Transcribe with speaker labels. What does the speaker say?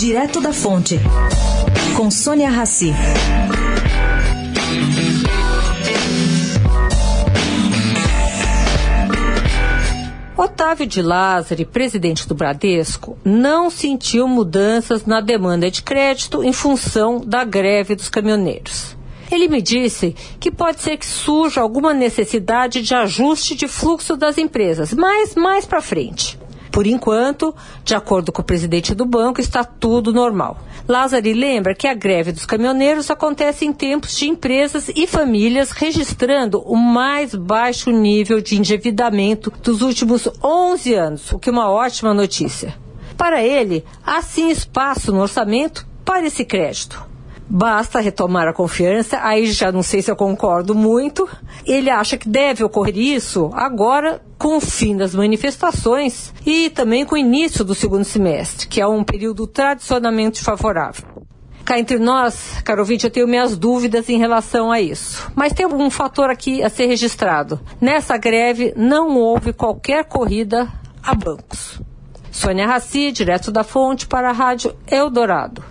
Speaker 1: Direto da Fonte, com Sônia Rassi.
Speaker 2: Otávio de Lázari, presidente do Bradesco, não sentiu mudanças na demanda de crédito em função da greve dos caminhoneiros. Ele me disse que pode ser que surja alguma necessidade de ajuste de fluxo das empresas, mas mais para frente. Por enquanto, de acordo com o presidente do banco, está tudo normal. Lázari lembra que a greve dos caminhoneiros acontece em tempos de empresas e famílias registrando o mais baixo nível de endividamento dos últimos 11 anos, o que é uma ótima notícia. Para ele, há sim espaço no orçamento para esse crédito. Basta retomar a confiança, aí já não sei se eu concordo muito. Ele acha que deve ocorrer isso agora com o fim das manifestações e também com o início do segundo semestre, que é um período tradicionalmente favorável. Cá entre nós, caro ouvinte, eu tenho minhas dúvidas em relação a isso. Mas tem um fator aqui a ser registrado. Nessa greve não houve qualquer corrida a bancos. Sônia Raci, direto da fonte para a Rádio Eldorado.